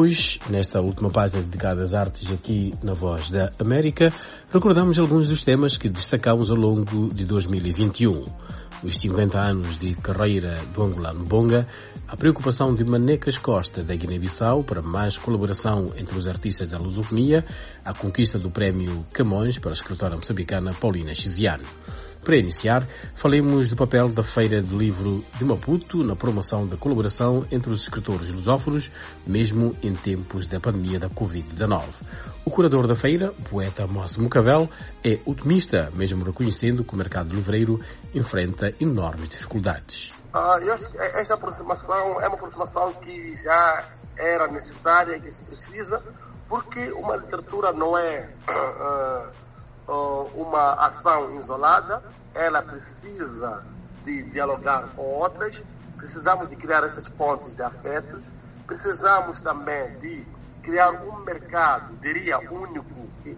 Hoje, nesta última página dedicada às artes aqui na Voz da América, recordamos alguns dos temas que destacamos ao longo de 2021. Os 50 anos de carreira do angolano Bonga, a preocupação de Manecas Costa da Guiné-Bissau para mais colaboração entre os artistas da lusofonia, a conquista do prémio Camões para a escritora moçambicana Paulina Chiziano. Para iniciar, falemos do papel da Feira de Livro de Maputo na promoção da colaboração entre os escritores lusófonos, mesmo em tempos da pandemia da Covid-19. O curador da feira, o poeta Mosse Mucavel, é otimista, mesmo reconhecendo que o mercado livreiro enfrenta enormes dificuldades. Ah, eu acho que esta aproximação é uma aproximação que já era necessária e que se precisa, porque uma literatura não é uh, uma ação isolada, ela precisa de dialogar com outras, precisamos de criar essas pontes de afetos, precisamos também de criar um mercado, diria, único,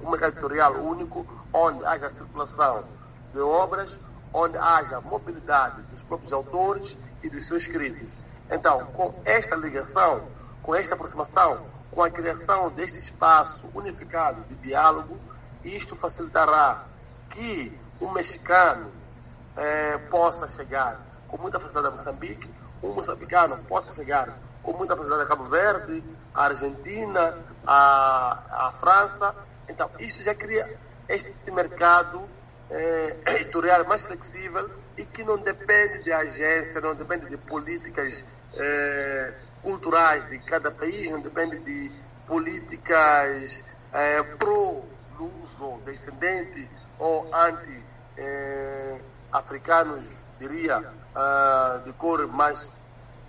um mercado editorial único, onde haja circulação de obras, onde haja mobilidade dos próprios autores e dos seus escritos. Então, com esta ligação, com esta aproximação, com a criação deste espaço unificado de diálogo, isto facilitará que o mexicano eh, possa chegar com muita facilidade a Moçambique, o moçambicano possa chegar com muita facilidade a Cabo Verde, a Argentina, a, a França. Então, isto já cria este mercado eh, editorial mais flexível e que não depende de agência, não depende de políticas eh, culturais de cada país, não depende de políticas eh, pro luso, descendente ou anti-africanos, eh, diria, uh, de cor mais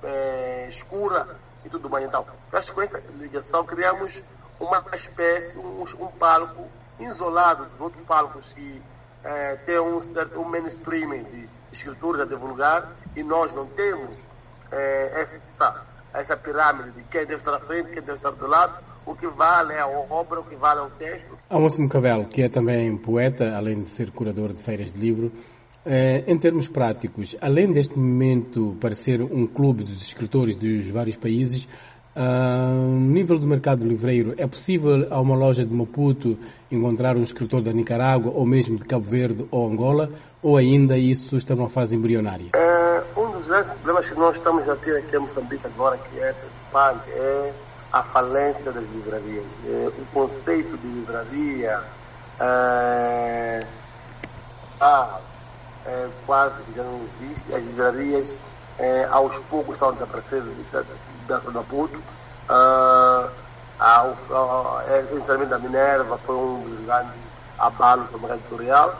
eh, escura e tudo mais. Então, com essa ligação criamos uma espécie, um, um palco isolado dos outros palcos que eh, tem um, um mainstreaming de escritores a divulgar e nós não temos essa, essa pirâmide de quem deve estar à frente, quem deve estar do lado o que vale é a obra, o que vale é o texto. Almoço Cabelo, que é também poeta, além de ser curador de feiras de livro, eh, em termos práticos, além deste momento parecer um clube dos escritores dos vários países, a nível do mercado livreiro, é possível a uma loja de Maputo encontrar um escritor da Nicarágua ou mesmo de Cabo Verde ou Angola, ou ainda isso está numa fase embrionária? É, um dos grandes problemas que nós estamos a ter aqui em Moçambique agora, que é preocupante, é a falência das livrarias. É, o conceito de livraria é, ah, é, quase que já não existe. As livrarias é, aos poucos estão desaparecendo da da Puto. Ah, o é, encerramento da Minerva foi um dos grandes abalos do mercado editorial.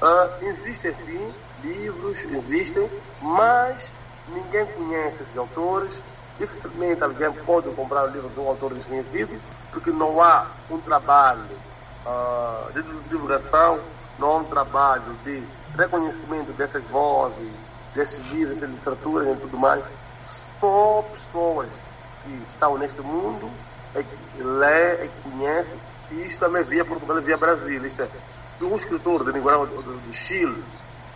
Ah, existem sim livros, existem, mas ninguém conhece esses autores dificilmente alguém pode comprar o livro de um autor desconhecido, porque não há um trabalho uh, de divulgação, não há um trabalho de reconhecimento dessas vozes, desses livros, dessas literaturas e tudo mais. Só pessoas que estão neste mundo é que lê, é que conhece, e isto também via Portugal e via Brasil. Isto é, se um escritor de língua do, Chile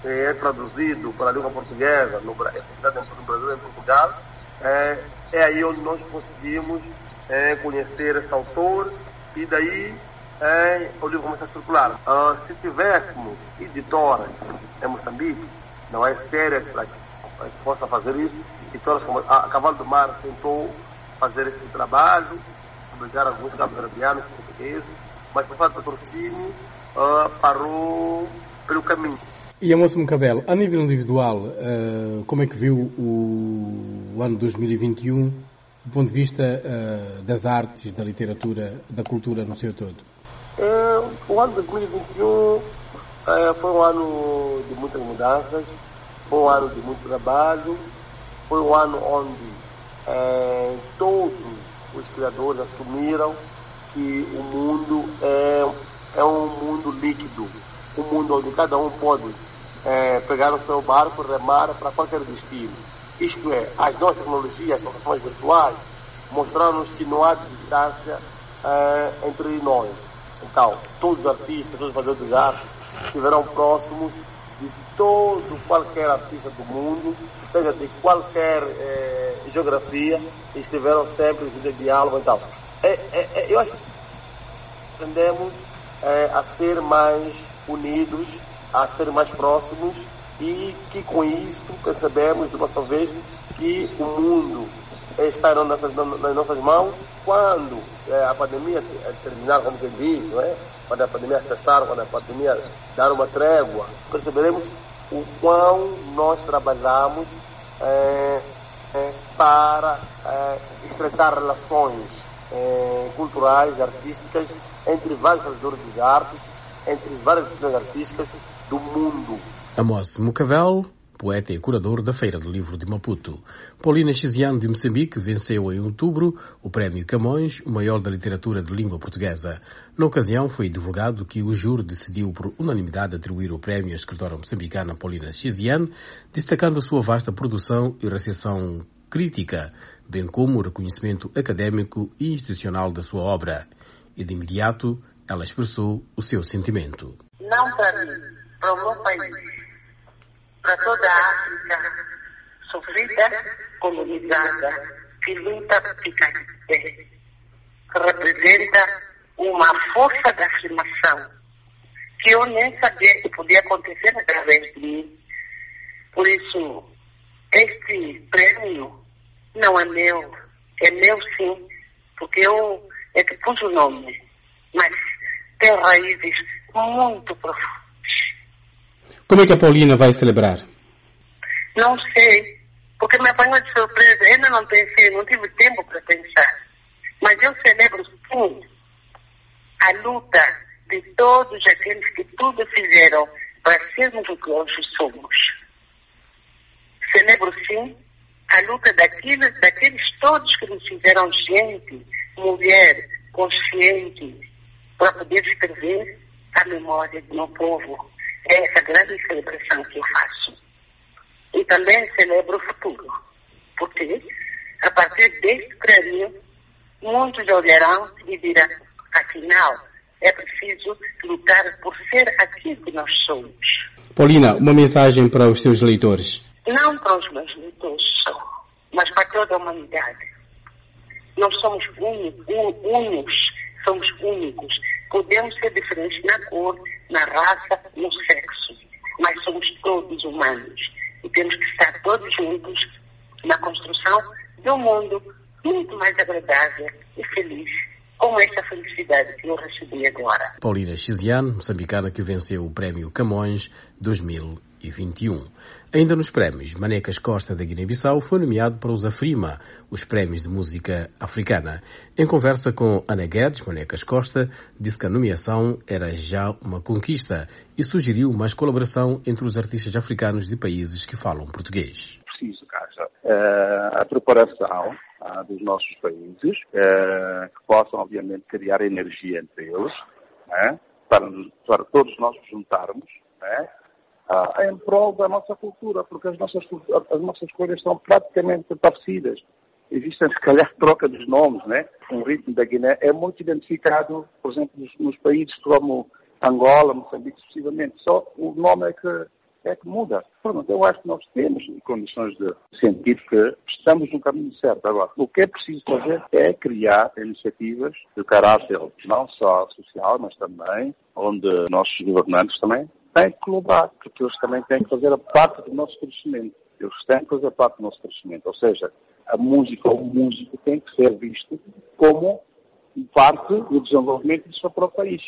é traduzido para a língua portuguesa no, no Brasil e em Portugal, é, é aí onde nós conseguimos é, conhecer esse autor e daí é, o livro começa a circular. Uh, se tivéssemos editoras em Moçambique, não é sérias para que, para que possa fazer isso, editoras como a Cavalo do Mar tentou fazer esse trabalho, publicar alguns cabo-verdianos portugueses, mas por falta de patrocínio uh, parou pelo caminho. E a Moça Mocabelo, a nível individual, uh, como é que viu o, o, ano 2021 do ponto de vista uh, das artes, da literatura, da cultura no seu todo? Uh, o ano 2021 foi um ano de muitas mudanças, foi um ano de muito trabalho, foi um ano onde todos os criadores assumiram que o mundo é, é um mundo líquido, um mundo onde cada um pode é, pegar o seu barco, remar para qualquer destino. Isto é, as nossas tecnologias, as plataformas virtuais, mostraram-nos que não há distância é, entre nós. Então, todos os artistas, todos os fazedores de artes estiverão próximos de todo qualquer artista do mundo, seja de qualquer eh, geografia, estiveram sempre de diálogo e tal. É, é, é, eu acho que tendemos a ser mais unidos, a ser mais próximos e que com isso percebemos de uma só vez que o mundo está nas nossas, nas nossas mãos quando é, a pandemia terminar, como quem diz, não é? quando a pandemia cessar, quando a pandemia dar uma trégua, perceberemos o quão nós trabalhamos é, é, para é, estreitar relações é, culturais, artísticas, entre vários fazedores de artes, entre várias disciplinas artísticas do mundo. Amos Mucavel poeta e curador da Feira do Livro de Maputo. Paulina Xiziano de Moçambique venceu em outubro o Prémio Camões, o maior da literatura de língua portuguesa. Na ocasião foi divulgado que o júri decidiu por unanimidade atribuir o prémio à escritora moçambicana Paulina Xiziano, destacando a sua vasta produção e recepção crítica, bem como o reconhecimento académico e institucional da sua obra. E de imediato ela expressou o seu sentimento. Não para mim, para o país. Para toda a África sofrida, colonizada, que luta por ficar de pé, que representa uma força de afirmação que eu nem sabia que podia acontecer através de mim. Por isso, este prêmio não é meu, é meu sim, porque eu é que pus o nome, mas tem raízes muito profundas como é que a Paulina vai celebrar? Não sei, porque me apanhou de surpresa. Ainda não pensei, não tive tempo para pensar. Mas eu celebro sim a luta de todos aqueles que tudo fizeram para sermos o que hoje somos. Celebro sim a luta daqueles, daqueles todos que nos fizeram gente, mulher, consciente, para poder escrever a memória do meu povo é essa grande celebração que eu faço. E também celebro o futuro, porque a partir deste prêmio, muitos olharão e dirão, afinal, é preciso lutar por ser aquilo que nós somos. Paulina, uma mensagem para os seus leitores. Não para os meus leitores só, mas para toda a humanidade. Nós somos únicos, somos únicos. Podemos ser diferentes na cor, na raça, no sexo, mas somos todos humanos e temos que estar todos juntos na construção de um mundo muito mais agradável e feliz com esta felicidade que eu recebi agora. Paulina Xiziane, moçambicana que venceu o Prémio Camões 2021. Ainda nos prémios, Manecas Costa da Guiné-Bissau foi nomeado para os Afrima, os prémios de música africana. Em conversa com Ana Guedes, Manecas Costa disse que a nomeação era já uma conquista e sugeriu mais colaboração entre os artistas africanos de países que falam português. Preciso, Caixa, uh, a preparação uh, dos nossos países, uh, que possam, obviamente, criar energia entre eles, né, para, para todos nós nos juntarmos, né, ah, em prol da nossa cultura, porque as nossas, as nossas cores são praticamente parecidas. Existem, se calhar, troca dos nomes, né? O ritmo da Guiné é muito identificado, por exemplo, nos, nos países como Angola, Moçambique, sucessivamente. Só o nome é que, é que muda. Pronto, eu acho que nós temos condições de sentir que estamos no caminho certo. Agora, o que é preciso fazer é criar iniciativas de caráter não só social, mas também onde nossos governantes também têm que colaborar, porque eles também têm que fazer a parte do nosso crescimento. Eles têm que fazer parte do nosso crescimento. Ou seja, a música ou o músico tem que ser visto como parte do desenvolvimento do seu próprio país.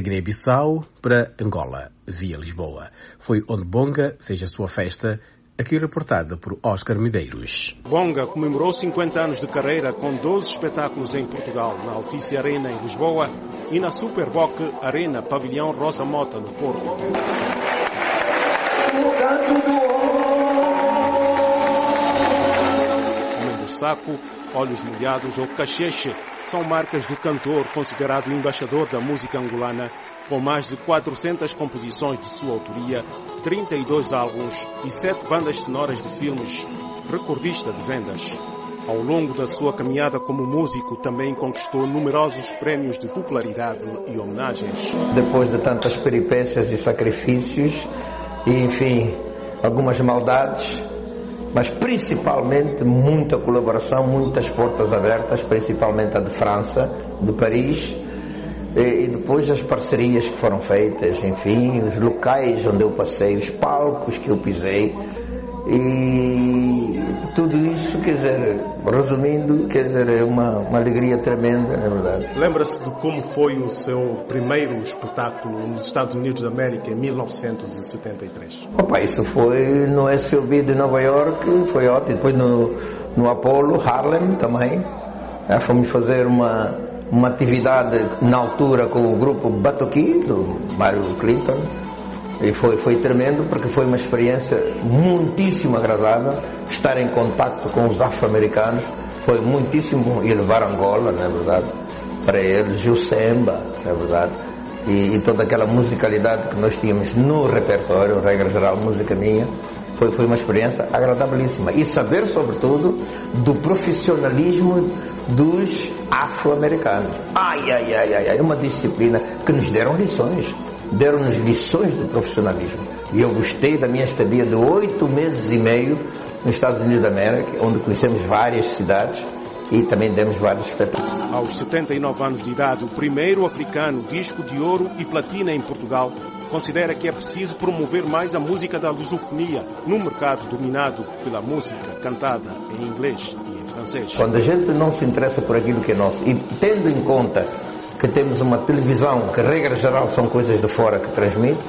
Da Guiné-Bissau para Angola, via Lisboa. Foi onde Bonga fez a sua festa, aqui reportada por Oscar Medeiros. Bonga comemorou 50 anos de carreira com 12 espetáculos em Portugal, na Altice Arena em Lisboa e na Superboc Arena Pavilhão Rosa Mota, no Porto. Saco, Olhos Molhados ou Cacheche são marcas do cantor considerado embaixador da música angolana, com mais de 400 composições de sua autoria, 32 álbuns e 7 bandas sonoras de filmes, recordista de vendas. Ao longo da sua caminhada como músico, também conquistou numerosos prémios de popularidade e homenagens. Depois de tantas peripécias e sacrifícios, e enfim, algumas maldades, mas principalmente muita colaboração, muitas portas abertas, principalmente a de França, de Paris, e, depois as parcerias que foram feitas, enfim, os locais onde eu passei, os palcos que eu pisei, e tudo isso, quer dizer, resumindo, quer dizer, é uma, uma alegria tremenda, na verdade. Lembra-se de como foi o seu primeiro espetáculo nos Estados Unidos da América em 1973? Opa, isso foi no SUV de Nova York, foi ótimo. Depois no, no Apollo, Harlem também. É, fomos fazer uma, uma atividade na altura com o grupo Batuki, do Mário Clinton. E foi, foi tremendo porque foi uma experiência muitíssimo agradável estar em contato com os afro-americanos. Foi muitíssimo e levar Angola, na é verdade, para eles, o samba, na é verdade, e, e, toda aquela musicalidade que nós tínhamos no repertório, regra geral, música minha. Foi, foi uma experiência agradabilíssima. E saber, sobretudo, do profissionalismo dos afro-americanos. Ai, ai, ai, ai, ai, uma disciplina que nos deram lições deram-nos lições de profissionalismo. E eu gostei da minha estadia de oito meses e meio nos Estados Unidos da América, onde conhecemos várias cidades e também demos vários espetáculos. Aos 79 anos de idade, o primeiro africano disco de ouro e platina em Portugal considera que é preciso promover mais a música da lusofonia num mercado dominado pela música cantada em inglês e em francês. Quando a gente não se interessa por aquilo que é nosso e tendo em conta que temos uma televisão que, regra geral, são coisas de fora que transmite,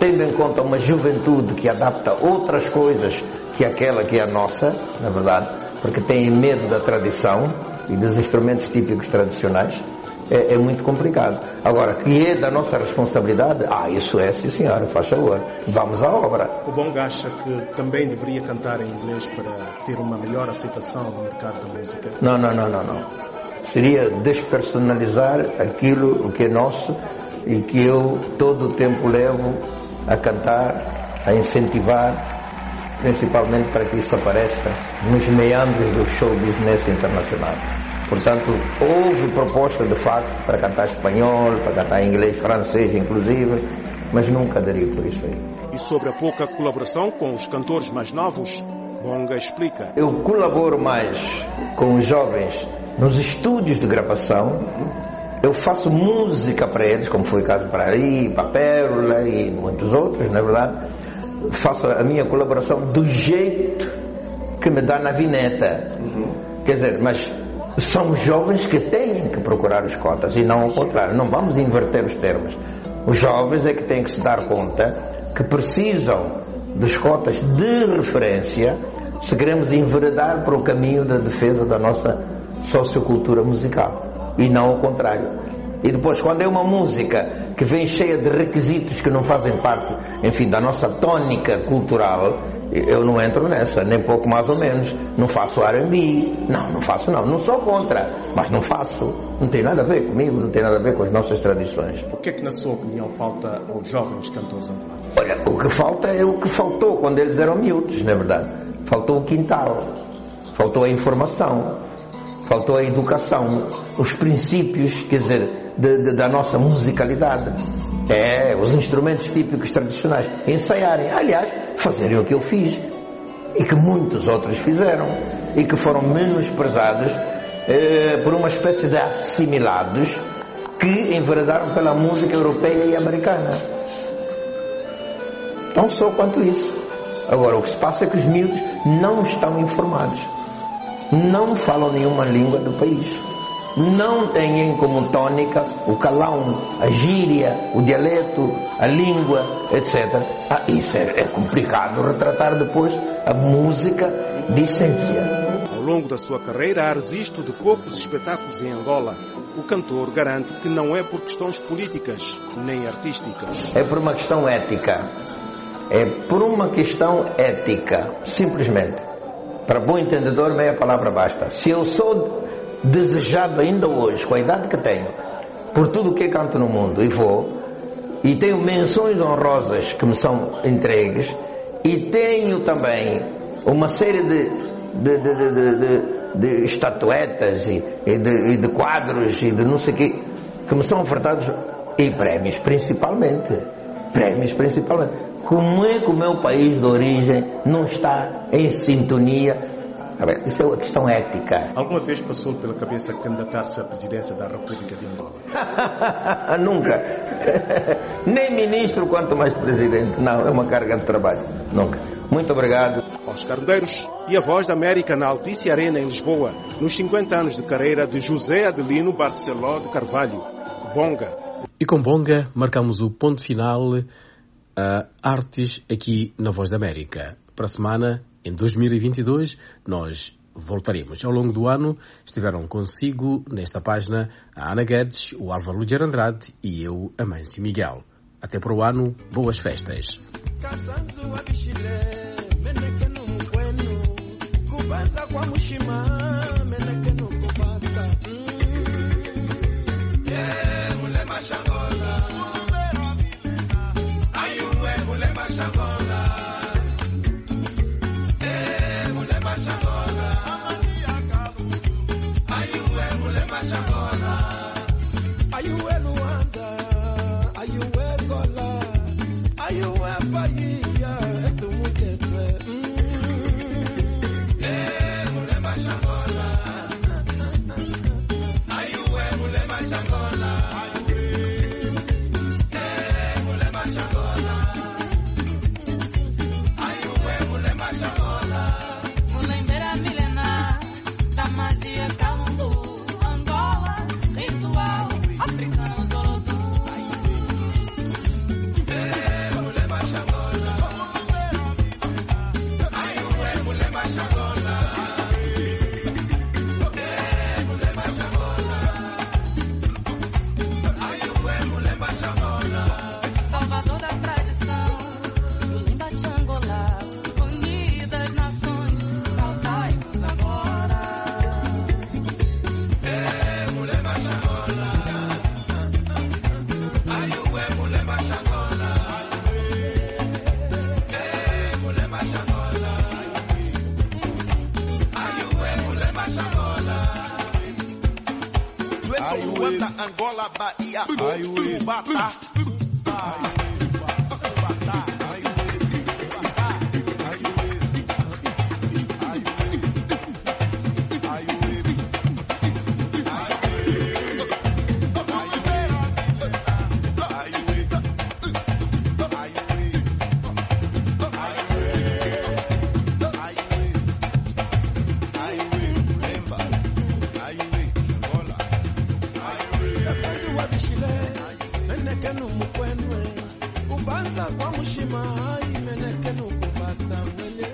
tendo em conta uma juventude que adapta outras coisas que aquela que é a nossa, na verdade, porque tem medo da tradição e dos instrumentos típicos tradicionais, é, é, muito complicado. Agora, que é da nossa responsabilidade, ah, isso é, sim senhora, faz favor, vamos à obra. O Bonga acha que também deveria cantar em inglês para ter uma melhor aceitação no mercado da música? Não, não, não, não, não seria despersonalizar aquilo que é nosso e que eu todo o tempo levo a cantar, a incentivar, principalmente para que isso apareça nos meandros do show business internacional. Portanto, houve proposta de facto para cantar espanhol, para cantar inglês, francês inclusive, mas nunca aderi por isso aí. E sobre a pouca colaboração com os cantores mais novos, Bonga explica. Eu colaboro mais com os jovens nos estúdios de gravação, eu faço música para eles, como foi o caso para aí, para Pérola e muitos outros, na é verdade. Faço a minha colaboração do jeito que me dá na vineta. Uhum. Quer dizer, mas são jovens que têm que procurar os cotas e não ao contrário. Não vamos inverter os termos. Os jovens é que têm que se dar conta que precisam dos cotas de referência se queremos enveredar para o caminho da defesa da nossa sociocultura musical e não ao contrário. E depois, quando é uma música que vem cheia de requisitos que não fazem parte, enfim, da nossa tônica cultural, eu não entro nessa, nem pouco mais ou menos. Não faço R&B, não, não faço não. Não sou contra, mas não faço. Não tem nada a ver comigo, não tem nada a ver com as nossas tradições. O que é que, na sua opinião, falta aos jovens cantores angolanos? Olha, o que falta é o que faltou quando eles eram miúdos, na verdade. Faltou o quintal, faltou a informação, faltou a educação, os princípios, quer dizer, de, de, da nossa musicalidade. É, os instrumentos típicos tradicionais. Ensaiarem, aliás, fazerem o que eu fiz e que muitos outros fizeram e que foram menosprezados eh, por uma espécie de assimilados que enveredaram pela música europeia e americana. Tão só quanto isso. Agora, o que se passa é que os miúdos não estão informados não falam nenhuma língua do país. Não têm como tônica o calão, a gíria, o dialeto, a língua, etc. Ah, isso é, é complicado retratar depois a música de essência. Ao longo da sua carreira, a registro de poucos espetáculos em Angola. O cantor garante que não é por questões políticas nem artísticas. É por uma questão ética. É por uma questão ética, simplesmente. Para bom entendedor, meia palavra basta. Se eu sou desejado ainda hoje, com a idade que tenho, por tudo o que canto no mundo, e vou, e tenho menções honrosas que me são entregues, e tenho também uma série de, de, de, de estatuetas e, de, de, quadros e de não sei o quê, que me são ofertados, e prémios principalmente. Prémios principalmente. Como é que o meu país de origem não está em sintonia isso é uma questão ética. Alguma vez passou pela cabeça candidatar-se à presidência da República de Angola? Nunca. Nem ministro, quanto mais presidente. Não, é uma carga de trabalho. Nunca. Muito obrigado. Oscar Medeiros e a Voz da América na Altice Arena em Lisboa, nos 50 anos de carreira de José Adelino Barceló de Carvalho, Bonga. E com Bonga marcamos o ponto final a Artes aqui na Voz da América. Para a semana, em 2022, nós voltaremos. Ao longo do ano estiveram consigo nesta página a Ana Guedes, o Álvaro Luger Andrade e eu, Amâncio Miguel. Até para o ano, boas festas. Ruanda, Angola, Bahia, Tubata, kishile menekenu mukwenwe ubanza kwa mushima imenekenu kubasa mwele